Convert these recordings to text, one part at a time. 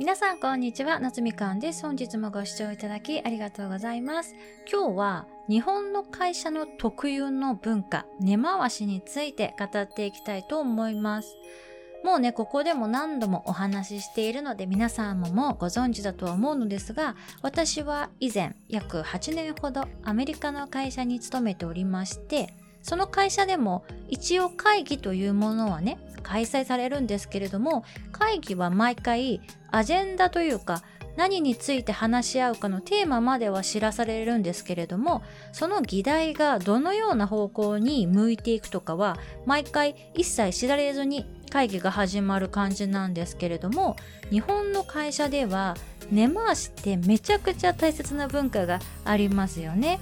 皆さんこんにちは。夏みかんです。本日もご視聴いただきありがとうございます。今日は日本の会社の特有の文化根回しについて語っていきたいと思います。もうねここでも何度もお話ししているので皆さんももうご存知だとは思うのですが私は以前約8年ほどアメリカの会社に勤めておりましてその会社でも一応会議というものはね開催されるんですけれども会議は毎回アジェンダというか何について話し合うかのテーマまでは知らされるんですけれどもその議題がどのような方向に向いていくとかは毎回一切知られずに会議が始まる感じなんですけれども日本の会社では根回しってめちゃくちゃ大切な文化がありますよね。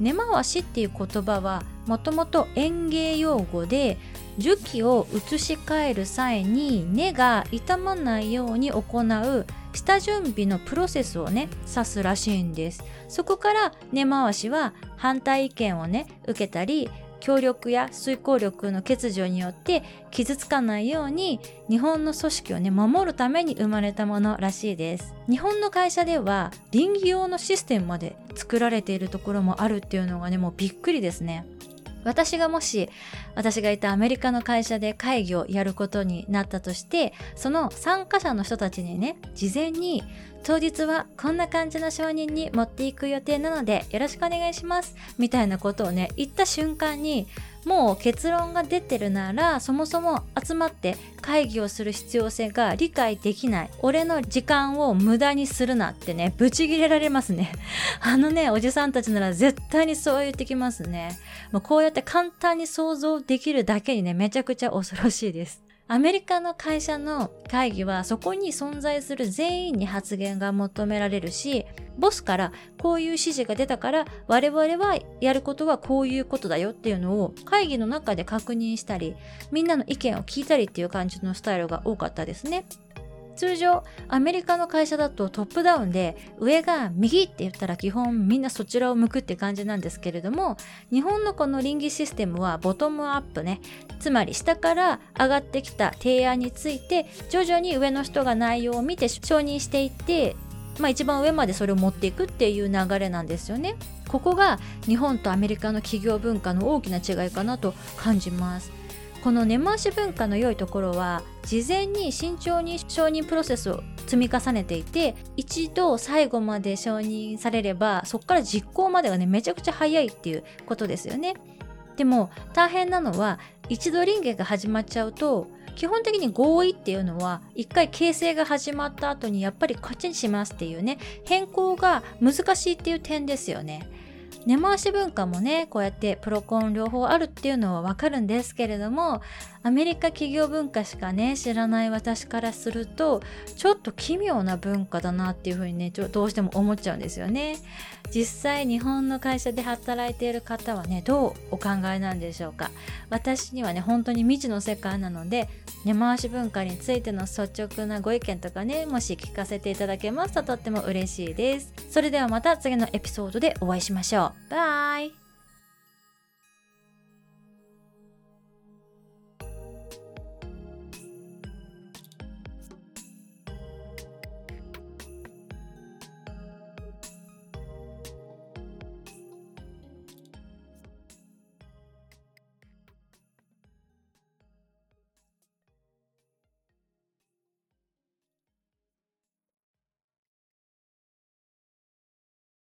根回しっていう言葉はもともと園芸用語で樹木を移し替える際に根が傷まないように行う下準備のプロセスをね指すらしいんです。そこから根回しは反対意見をね受けたり協力や遂行力の欠如によって傷つかないように日本の組織をね守るために生まれたものらしいです。日本の会社では倫理用のシステムまで作られているところもあるっていうのがねもうびっくりですね。私がもし私がいたアメリカの会社で会議をやることになったとしてその参加者の人たちにね事前に当日はこんな感じの承認に持っていく予定なのでよろしくお願いしますみたいなことをね言った瞬間にもう結論が出てるならそもそも集まって会議をする必要性が理解できない。俺の時間を無駄にするなってねブチギレられますね。あのねおじさんたちなら絶対にそう言ってきますね。もうこうやって簡単に想像できるだけにねめちゃくちゃ恐ろしいです。アメリカの会社の会議はそこに存在する全員に発言が求められるし、ボスからこういう指示が出たから我々はやることはこういうことだよっていうのを会議の中で確認したり、みんなの意見を聞いたりっていう感じのスタイルが多かったですね。通常アメリカの会社だとトップダウンで上が右って言ったら基本みんなそちらを向くって感じなんですけれども日本のこの倫理システムはボトムアップねつまり下から上がってきた提案について徐々に上の人が内容を見て承認していってまあ、一番上までそれを持っていくっていう流れなんですよね。ここが日本とアメリカの企業文化の大きな違いかなと感じます。この根回し文化の良いところは事前に慎重に承認プロセスを積み重ねていて一度最後まで承認されればそこから実行までがねめちゃくちゃ早いっていうことですよねでも大変なのは一度臨芸が始まっちゃうと基本的に合意っていうのは一回形成が始まった後にやっぱりこっちにしますっていうね変更が難しいっていう点ですよね。根回し文化もねこうやってプロコン両方あるっていうのはわかるんですけれどもアメリカ企業文化しかね知らない私からするとちょっと奇妙な文化だなっていうふうにねどうしても思っちゃうんですよね。実際日本の会社で働いている方はねどうお考えなんでしょうか。私にはね本当に未知の世界なので根回し文化についての率直なご意見とかねもし聞かせていただけますととっても嬉しいです。それではまた次のエピソードでお会いしましょう。バイ